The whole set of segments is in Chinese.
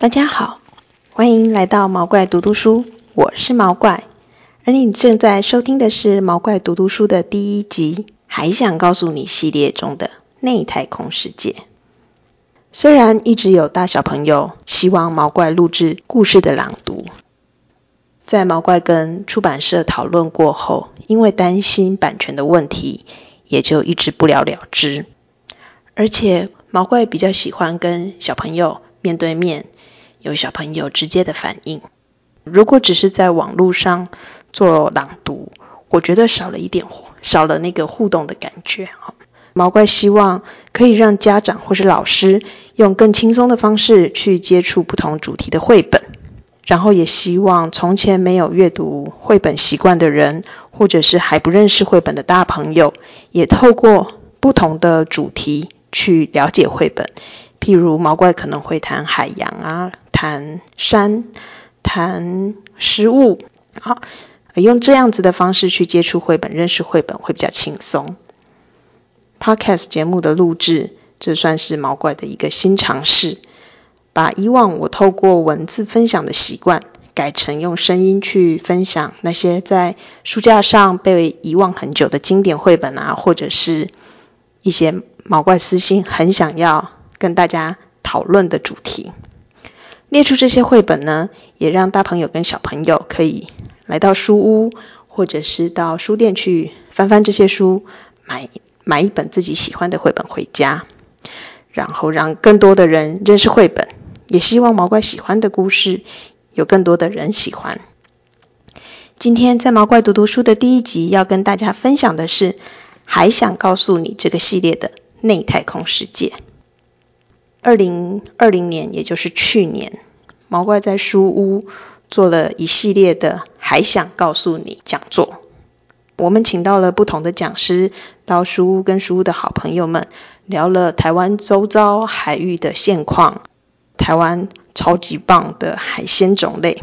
大家好，欢迎来到毛怪读读书，我是毛怪，而你正在收听的是毛怪读读书的第一集，还想告诉你系列中的内太空世界。虽然一直有大小朋友希望毛怪录制故事的朗读，在毛怪跟出版社讨论过后，因为担心版权的问题，也就一直不了了之。而且毛怪比较喜欢跟小朋友面对面。有小朋友直接的反应。如果只是在网络上做朗读，我觉得少了一点，少了那个互动的感觉。毛怪希望可以让家长或是老师用更轻松的方式去接触不同主题的绘本，然后也希望从前没有阅读绘本习惯的人，或者是还不认识绘本的大朋友，也透过不同的主题去了解绘本。譬如毛怪可能会谈海洋啊。谈山，谈食物，好，用这样子的方式去接触绘本、认识绘本会比较轻松。Podcast 节目的录制，这算是毛怪的一个新尝试，把以往我透过文字分享的习惯，改成用声音去分享那些在书架上被遗忘很久的经典绘本啊，或者是一些毛怪私心很想要跟大家讨论的主题。列出这些绘本呢，也让大朋友跟小朋友可以来到书屋，或者是到书店去翻翻这些书，买买一本自己喜欢的绘本回家，然后让更多的人认识绘本，也希望毛怪喜欢的故事有更多的人喜欢。今天在毛怪读读书的第一集要跟大家分享的是，还想告诉你这个系列的内太空世界。二零二零年，也就是去年，毛怪在书屋做了一系列的“还想告诉你”讲座。我们请到了不同的讲师到书屋，跟书屋的好朋友们聊了台湾周遭海域的现况，台湾超级棒的海鲜种类，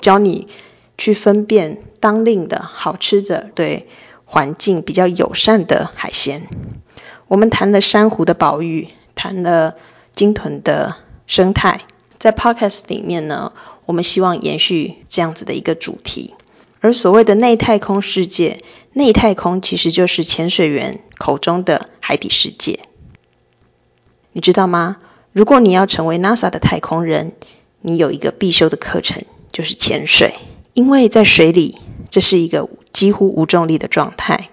教你去分辨当令的好吃的、对环境比较友善的海鲜。我们谈了珊瑚的保育，谈了。鲸豚的生态，在 Podcast 里面呢，我们希望延续这样子的一个主题。而所谓的内太空世界，内太空其实就是潜水员口中的海底世界。你知道吗？如果你要成为 NASA 的太空人，你有一个必修的课程，就是潜水。因为在水里，这是一个几乎无重力的状态，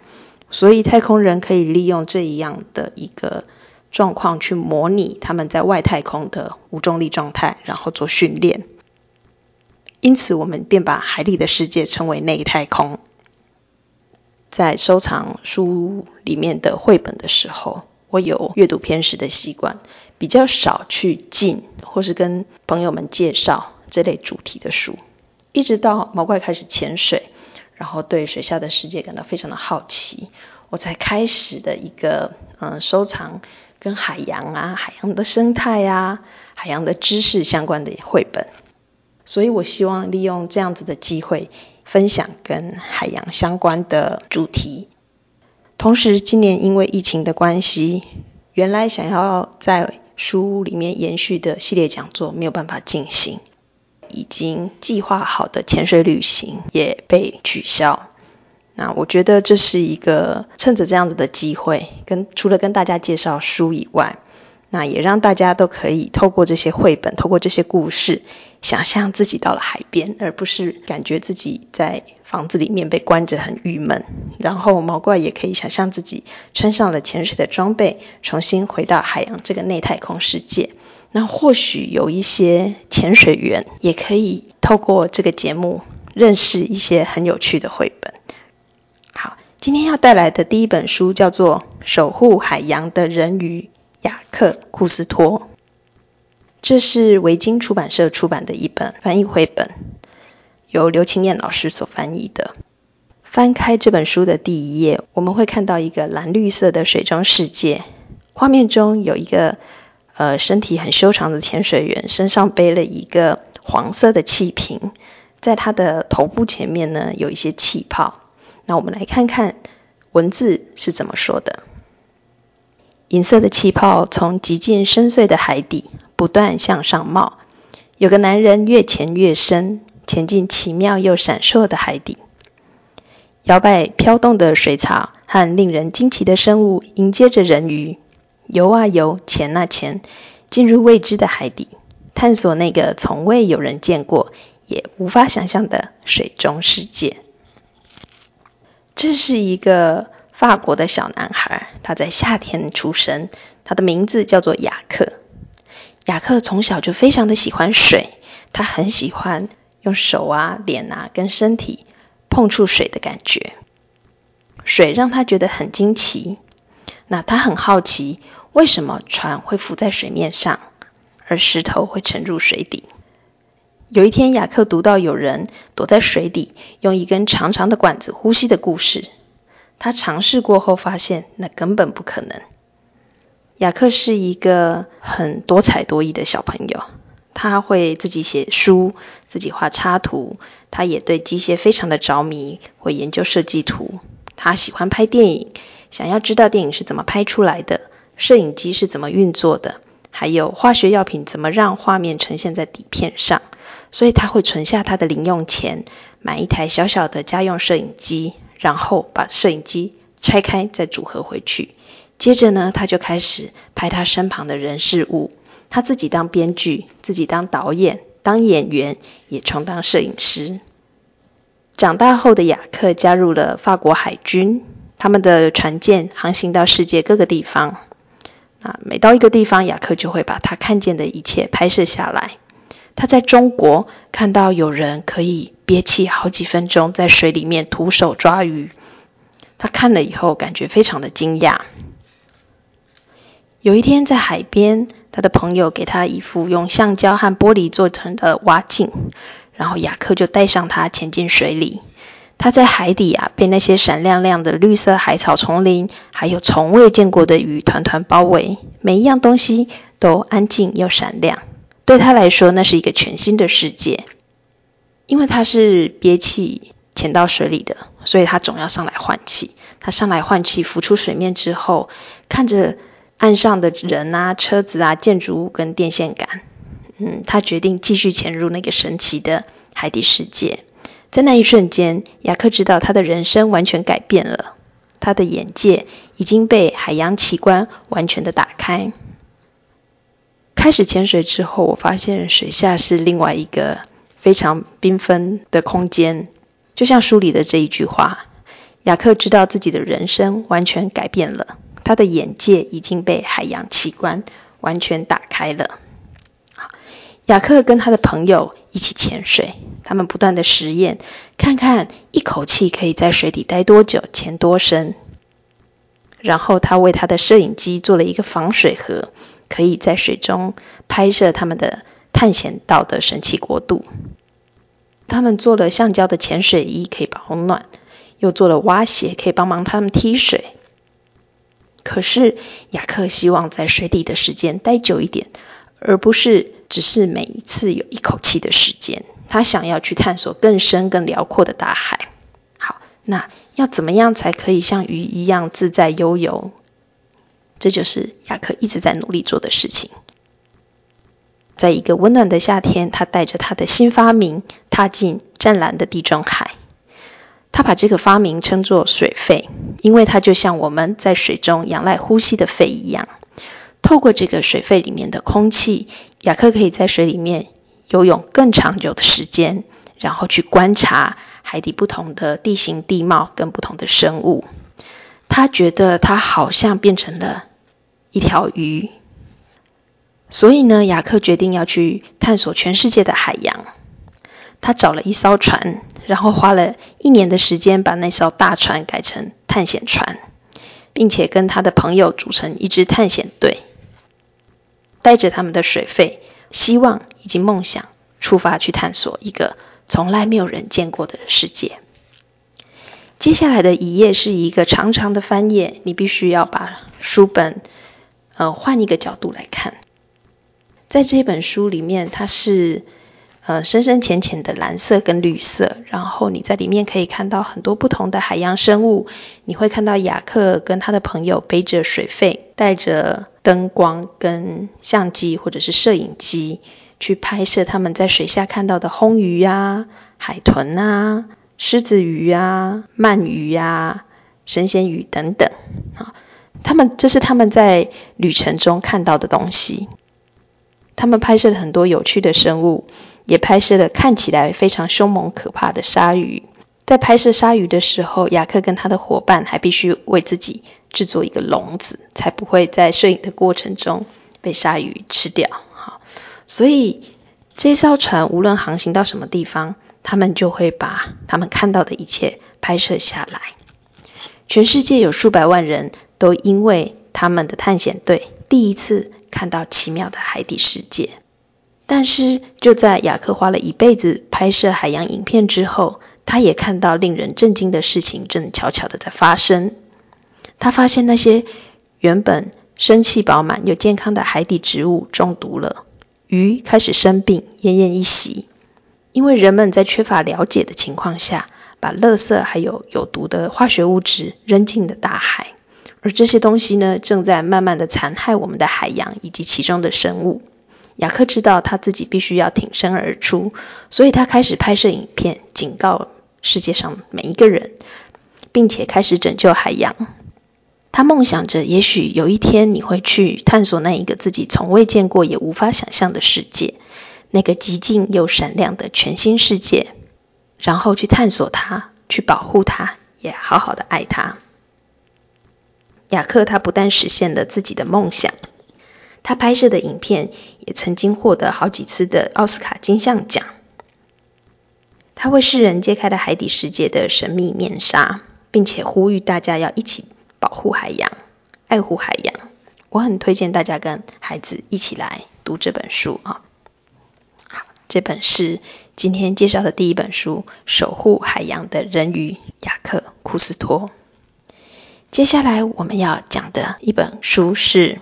所以太空人可以利用这一样的一个。状况去模拟他们在外太空的无重力状态，然后做训练。因此，我们便把海里的世界称为内太空。在收藏书里面的绘本的时候，我有阅读偏食的习惯，比较少去进或是跟朋友们介绍这类主题的书。一直到毛怪开始潜水，然后对水下的世界感到非常的好奇，我才开始的一个嗯收藏。跟海洋啊、海洋的生态啊、海洋的知识相关的绘本，所以我希望利用这样子的机会，分享跟海洋相关的主题。同时，今年因为疫情的关系，原来想要在书屋里面延续的系列讲座没有办法进行，已经计划好的潜水旅行也被取消。那我觉得这是一个趁着这样子的机会，跟除了跟大家介绍书以外，那也让大家都可以透过这些绘本，透过这些故事，想象自己到了海边，而不是感觉自己在房子里面被关着很郁闷。然后毛怪也可以想象自己穿上了潜水的装备，重新回到海洋这个内太空世界。那或许有一些潜水员也可以透过这个节目认识一些很有趣的绘本。今天要带来的第一本书叫做《守护海洋的人鱼》，雅克库斯托。这是维京出版社出版的一本翻译绘本，由刘青燕老师所翻译的。翻开这本书的第一页，我们会看到一个蓝绿色的水中世界。画面中有一个呃身体很修长的潜水员，身上背了一个黄色的气瓶，在他的头部前面呢有一些气泡。那我们来看看文字是怎么说的。银色的气泡从极尽深邃的海底不断向上冒，有个男人越潜越深，潜进奇妙又闪烁的海底。摇摆飘动的水草和令人惊奇的生物迎接着人鱼，游啊游，潜啊潜，进入未知的海底，探索那个从未有人见过也无法想象的水中世界。这是一个法国的小男孩，他在夏天出生，他的名字叫做雅克。雅克从小就非常的喜欢水，他很喜欢用手啊、脸啊跟身体。碰触水的感觉，水让他觉得很惊奇。那他很好奇，为什么船会浮在水面上，而石头会沉入水底？有一天，雅克读到有人躲在水底，用一根长长的管子呼吸的故事。他尝试过后，发现那根本不可能。雅克是一个很多才多艺的小朋友。他会自己写书，自己画插图。他也对机械非常的着迷，会研究设计图。他喜欢拍电影，想要知道电影是怎么拍出来的，摄影机是怎么运作的，还有化学药品怎么让画面呈现在底片上。所以他会存下他的零用钱，买一台小小的家用摄影机，然后把摄影机拆开再组合回去。接着呢，他就开始拍他身旁的人事物。他自己当编剧，自己当导演，当演员，也充当摄影师。长大后的雅克加入了法国海军，他们的船舰航行到世界各个地方。啊，每到一个地方，雅克就会把他看见的一切拍摄下来。他在中国看到有人可以憋气好几分钟在水里面徒手抓鱼，他看了以后感觉非常的惊讶。有一天在海边。他的朋友给他一副用橡胶和玻璃做成的蛙镜，然后雅克就带上它潜进水里。他在海底啊，被那些闪亮亮的绿色海草丛林，还有从未见过的鱼团团包围，每一样东西都安静又闪亮。对他来说，那是一个全新的世界。因为他是憋气潜到水里的，所以他总要上来换气。他上来换气，浮出水面之后，看着。岸上的人啊、车子啊、建筑物跟电线杆，嗯，他决定继续潜入那个神奇的海底世界。在那一瞬间，雅克知道他的人生完全改变了，他的眼界已经被海洋奇观完全的打开。开始潜水之后，我发现水下是另外一个非常缤纷的空间，就像书里的这一句话：雅克知道自己的人生完全改变了。他的眼界已经被海洋奇观完全打开了。好雅克跟他的朋友一起潜水，他们不断的实验，看看一口气可以在水底待多久，潜多深。然后他为他的摄影机做了一个防水盒，可以在水中拍摄他们的探险到的神奇国度。他们做了橡胶的潜水衣，可以保暖，又做了蛙鞋，可以帮忙他们踢水。可是雅克希望在水底的时间待久一点，而不是只是每一次有一口气的时间。他想要去探索更深、更辽阔的大海。好，那要怎么样才可以像鱼一样自在悠游？这就是雅克一直在努力做的事情。在一个温暖的夏天，他带着他的新发明踏进湛蓝的地中海。他把这个发明称作水肺，因为它就像我们在水中仰赖呼吸的肺一样。透过这个水肺里面的空气，雅克可以在水里面游泳更长久的时间，然后去观察海底不同的地形地貌跟不同的生物。他觉得他好像变成了一条鱼，所以呢，雅克决定要去探索全世界的海洋。他找了一艘船，然后花了一年的时间把那艘大船改成探险船，并且跟他的朋友组成一支探险队，带着他们的水费、希望以及梦想，出发去探索一个从来没有人见过的世界。接下来的一页是一个长长的翻页，你必须要把书本呃换一个角度来看。在这本书里面，它是。呃，深深浅浅的蓝色跟绿色，然后你在里面可以看到很多不同的海洋生物。你会看到雅克跟他的朋友背着水肺，带着灯光跟相机或者是摄影机去拍摄他们在水下看到的红鱼啊、海豚啊、狮子鱼啊、鳗鱼啊、神仙鱼等等。啊，他们这是他们在旅程中看到的东西。他们拍摄了很多有趣的生物，也拍摄了看起来非常凶猛可怕的鲨鱼。在拍摄鲨鱼的时候，雅克跟他的伙伴还必须为自己制作一个笼子，才不会在摄影的过程中被鲨鱼吃掉。好，所以这艘船无论航行到什么地方，他们就会把他们看到的一切拍摄下来。全世界有数百万人都因为他们的探险队第一次看到奇妙的海底世界。但是就在雅克花了一辈子拍摄海洋影片之后，他也看到令人震惊的事情正悄悄的在发生。他发现那些原本生气饱满又健康的海底植物中毒了，鱼开始生病，奄奄一息。因为人们在缺乏了解的情况下，把垃圾还有有毒的化学物质扔进了大海，而这些东西呢，正在慢慢的残害我们的海洋以及其中的生物。雅克知道他自己必须要挺身而出，所以他开始拍摄影片，警告世界上每一个人，并且开始拯救海洋。他梦想着，也许有一天你会去探索那一个自己从未见过也无法想象的世界，那个极静又闪亮的全新世界，然后去探索它，去保护它，也好好的爱它。雅克他不但实现了自己的梦想。他拍摄的影片也曾经获得好几次的奥斯卡金像奖。他为世人揭开了海底世界的神秘面纱，并且呼吁大家要一起保护海洋、爱护海洋。我很推荐大家跟孩子一起来读这本书啊。这本是今天介绍的第一本书《守护海洋的人鱼雅克·库斯托》。接下来我们要讲的一本书是。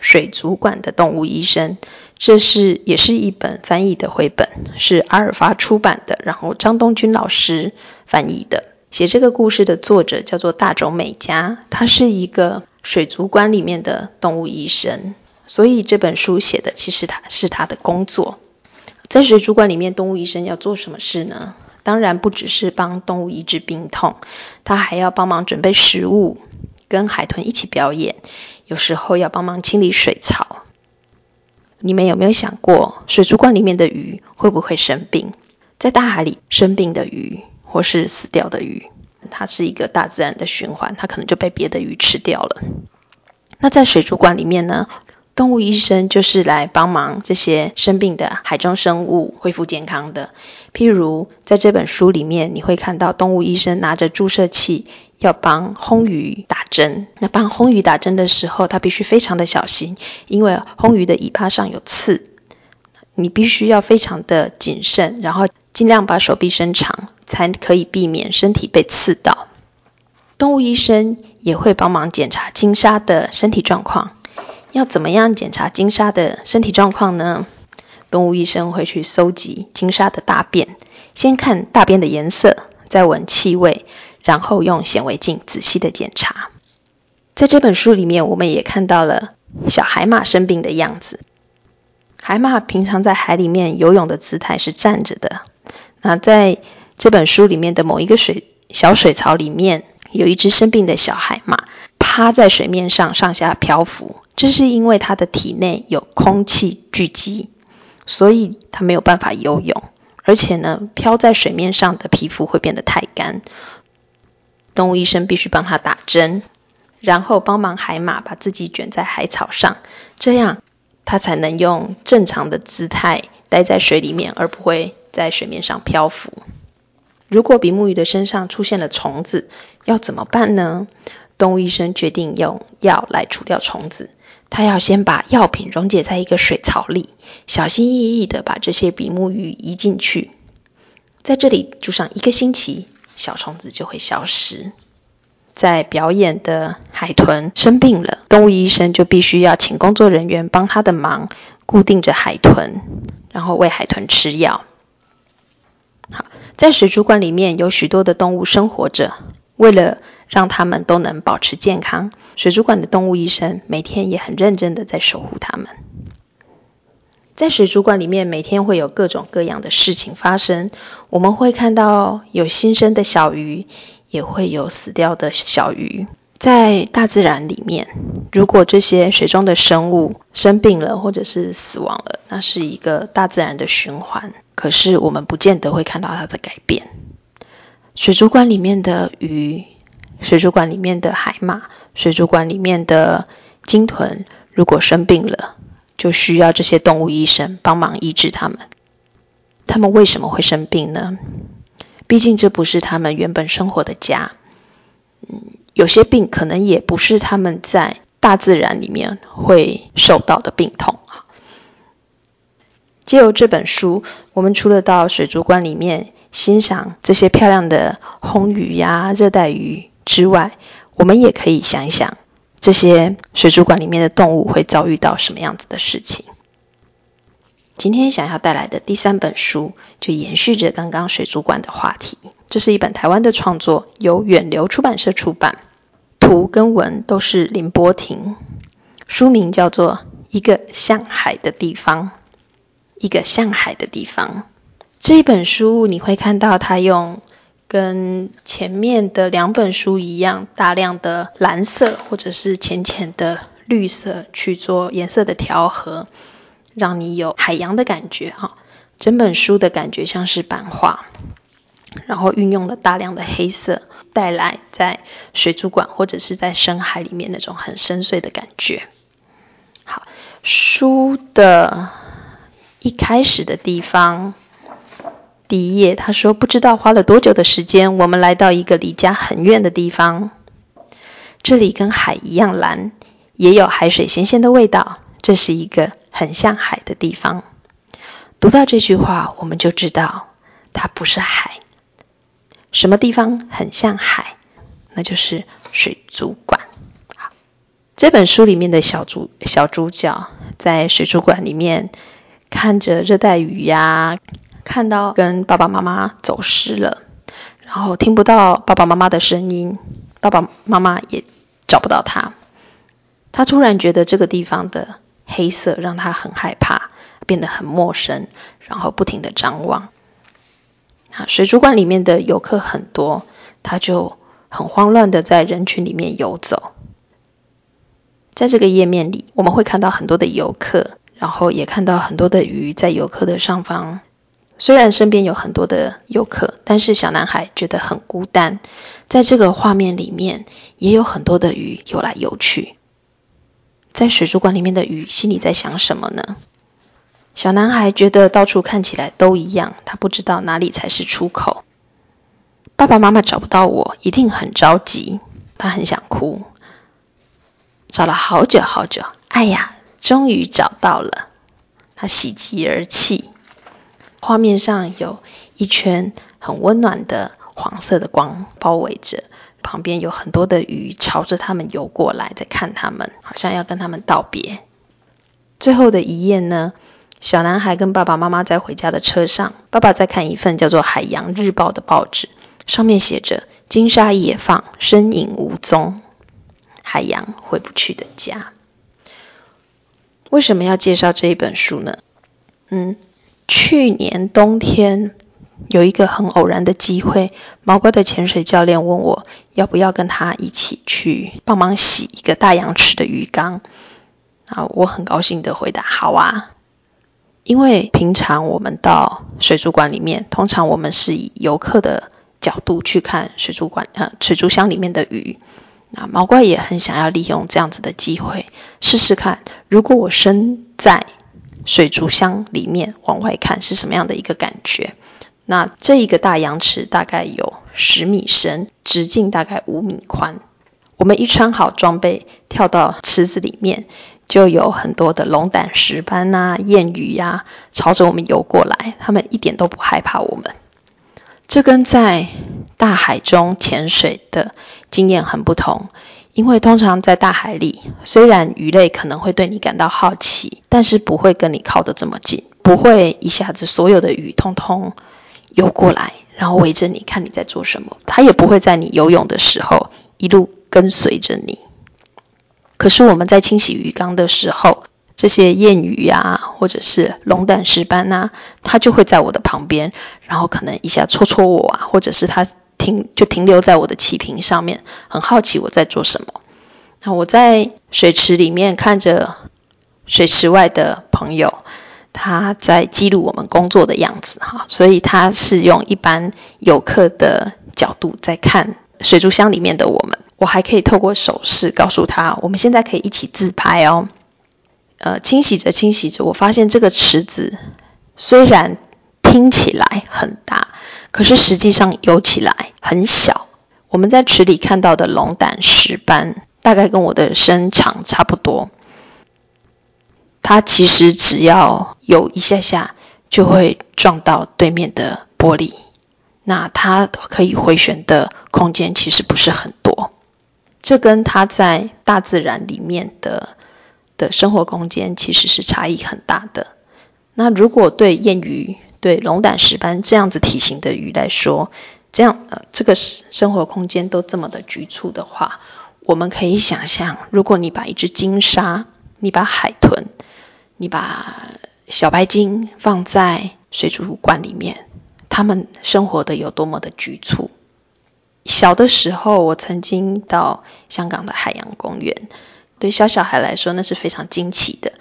水族馆的动物医生，这是也是一本翻译的绘本，是阿尔法出版的，然后张东君老师翻译的。写这个故事的作者叫做大冢美嘉，他是一个水族馆里面的动物医生，所以这本书写的其实他是他的工作。在水族馆里面，动物医生要做什么事呢？当然不只是帮动物医治病痛，他还要帮忙准备食物，跟海豚一起表演。有时候要帮忙清理水槽。你们有没有想过，水族馆里面的鱼会不会生病？在大海里生病的鱼，或是死掉的鱼，它是一个大自然的循环，它可能就被别的鱼吃掉了。那在水族馆里面呢，动物医生就是来帮忙这些生病的海中生物恢复健康的。譬如在这本书里面，你会看到动物医生拿着注射器。要帮红鱼打针，那帮红鱼打针的时候，他必须非常的小心，因为红鱼的尾巴上有刺，你必须要非常的谨慎，然后尽量把手臂伸长，才可以避免身体被刺到。动物医生也会帮忙检查金鲨的身体状况。要怎么样检查金鲨的身体状况呢？动物医生会去搜集金鲨的大便，先看大便的颜色，再闻气味。然后用显微镜仔细的检查。在这本书里面，我们也看到了小海马生病的样子。海马平常在海里面游泳的姿态是站着的。那在这本书里面的某一个水小水槽里面，有一只生病的小海马趴在水面上上下漂浮。这是因为它的体内有空气聚集，所以它没有办法游泳。而且呢，漂在水面上的皮肤会变得太干。动物医生必须帮他打针，然后帮忙海马把自己卷在海草上，这样他才能用正常的姿态待在水里面，而不会在水面上漂浮。如果比目鱼的身上出现了虫子，要怎么办呢？动物医生决定用药来除掉虫子。他要先把药品溶解在一个水槽里，小心翼翼的把这些比目鱼移进去，在这里住上一个星期。小虫子就会消失。在表演的海豚生病了，动物医生就必须要请工作人员帮他的忙，固定着海豚，然后喂海豚吃药。好，在水族馆里面有许多的动物生活着，为了让他们都能保持健康，水族馆的动物医生每天也很认真的在守护他们。在水族馆里面，每天会有各种各样的事情发生。我们会看到有新生的小鱼，也会有死掉的小鱼。在大自然里面，如果这些水中的生物生病了或者是死亡了，那是一个大自然的循环。可是我们不见得会看到它的改变。水族馆里面的鱼，水族馆里面的海马，水族馆里面的鲸豚，如果生病了。就需要这些动物医生帮忙医治他们。他们为什么会生病呢？毕竟这不是他们原本生活的家。嗯，有些病可能也不是他们在大自然里面会受到的病痛啊。借由这本书，我们除了到水族馆里面欣赏这些漂亮的红鱼呀、热带鱼之外，我们也可以想一想。这些水族馆里面的动物会遭遇到什么样子的事情？今天想要带来的第三本书就延续着刚刚水族馆的话题。这是一本台湾的创作，由远流出版社出版，图跟文都是林波婷。书名叫做《一个像海的地方》。一个像海的地方。这一本书你会看到它用。跟前面的两本书一样，大量的蓝色或者是浅浅的绿色去做颜色的调和，让你有海洋的感觉哈。整本书的感觉像是版画，然后运用了大量的黑色，带来在水族馆或者是在深海里面那种很深邃的感觉。好，书的一开始的地方。第一页，他说不知道花了多久的时间，我们来到一个离家很远的地方。这里跟海一样蓝，也有海水咸咸的味道。这是一个很像海的地方。读到这句话，我们就知道它不是海。什么地方很像海？那就是水族馆。好，这本书里面的小主小主角在水族馆里面看着热带鱼呀。看到跟爸爸妈妈走失了，然后听不到爸爸妈妈的声音，爸爸妈妈也找不到他。他突然觉得这个地方的黑色让他很害怕，变得很陌生，然后不停的张望。啊，水族馆里面的游客很多，他就很慌乱的在人群里面游走。在这个页面里，我们会看到很多的游客，然后也看到很多的鱼在游客的上方。虽然身边有很多的游客，但是小男孩觉得很孤单。在这个画面里面，也有很多的鱼游来游去。在水族馆里面的鱼心里在想什么呢？小男孩觉得到处看起来都一样，他不知道哪里才是出口。爸爸妈妈找不到我，一定很着急。他很想哭，找了好久好久，哎呀，终于找到了。他喜极而泣。画面上有一圈很温暖的黄色的光包围着，旁边有很多的鱼朝着他们游过来，在看他们，好像要跟他们道别。最后的一页呢，小男孩跟爸爸妈妈在回家的车上，爸爸在看一份叫做《海洋日报》的报纸，上面写着“金沙野放，身影无踪，海洋回不去的家”。为什么要介绍这一本书呢？嗯。去年冬天有一个很偶然的机会，毛怪的潜水教练问我要不要跟他一起去帮忙洗一个大洋池的鱼缸。啊，我很高兴的回答好啊，因为平常我们到水族馆里面，通常我们是以游客的角度去看水族馆呃水族箱里面的鱼。那毛怪也很想要利用这样子的机会试试看，如果我身在。水族箱里面往外看是什么样的一个感觉？那这一个大洋池大概有十米深，直径大概五米宽。我们一穿好装备，跳到池子里面，就有很多的龙胆石斑呐、燕鱼呀，朝着我们游过来。他们一点都不害怕我们。这跟在大海中潜水的经验很不同。因为通常在大海里，虽然鱼类可能会对你感到好奇，但是不会跟你靠得这么近，不会一下子所有的鱼通通游过来，然后围着你看你在做什么。它也不会在你游泳的时候一路跟随着你。可是我们在清洗鱼缸的时候，这些燕鱼啊，或者是龙胆石斑呐，它就会在我的旁边，然后可能一下戳戳我啊，或者是它停就停留在我的气瓶上面，很好奇我在做什么。那我在水池里面看着水池外的朋友，他在记录我们工作的样子哈，所以他是用一般游客的角度在看水族箱里面的我们。我还可以透过手势告诉他，我们现在可以一起自拍哦。呃，清洗着清洗着，我发现这个池子虽然听起来很大，可是实际上游起来很小。我们在池里看到的龙胆石斑，大概跟我的身长差不多。它其实只要有一下下，就会撞到对面的玻璃。那它可以回旋的空间其实不是很多。这跟它在大自然里面的。的生活空间其实是差异很大的。那如果对燕鱼、对龙胆石斑这样子体型的鱼来说，这样呃这个生活空间都这么的局促的话，我们可以想象，如果你把一只金鲨、你把海豚、你把小白鲸放在水族馆里面，它们生活的有多么的局促。小的时候，我曾经到香港的海洋公园。对小小孩来说，那是非常惊奇的，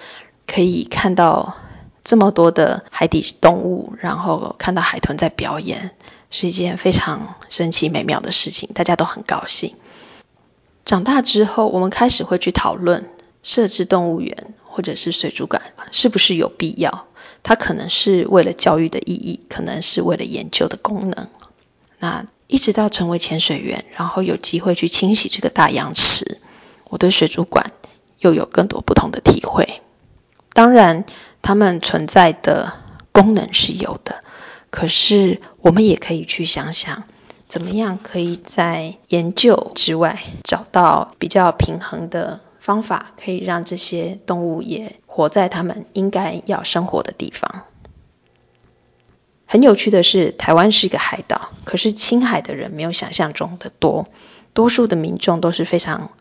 可以看到这么多的海底动物，然后看到海豚在表演，是一件非常神奇美妙的事情，大家都很高兴。长大之后，我们开始会去讨论设置动物园或者是水族馆是不是有必要？它可能是为了教育的意义，可能是为了研究的功能。那一直到成为潜水员，然后有机会去清洗这个大洋池。我对水族馆又有更多不同的体会。当然，它们存在的功能是有的，可是我们也可以去想想，怎么样可以在研究之外找到比较平衡的方法，可以让这些动物也活在它们应该要生活的地方。很有趣的是，台湾是一个海岛，可是青海的人没有想象中的多，多数的民众都是非常。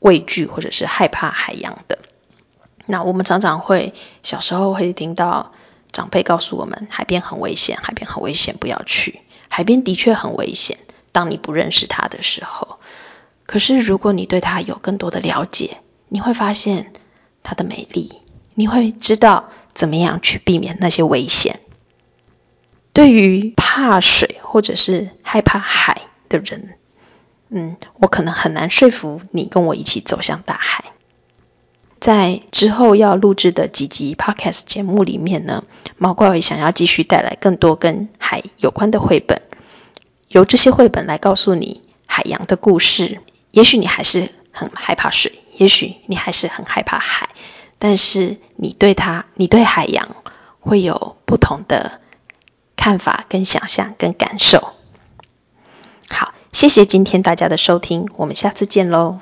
畏惧或者是害怕海洋的，那我们常常会小时候会听到长辈告诉我们，海边很危险，海边很危险，不要去。海边的确很危险，当你不认识它的时候。可是如果你对它有更多的了解，你会发现它的美丽，你会知道怎么样去避免那些危险。对于怕水或者是害怕海的人。嗯，我可能很难说服你跟我一起走向大海。在之后要录制的几集 Podcast 节目里面呢，毛怪伟想要继续带来更多跟海有关的绘本，由这些绘本来告诉你海洋的故事。也许你还是很害怕水，也许你还是很害怕海，但是你对它，你对海洋会有不同的看法、跟想象、跟感受。好谢谢今天大家的收听，我们下次见喽。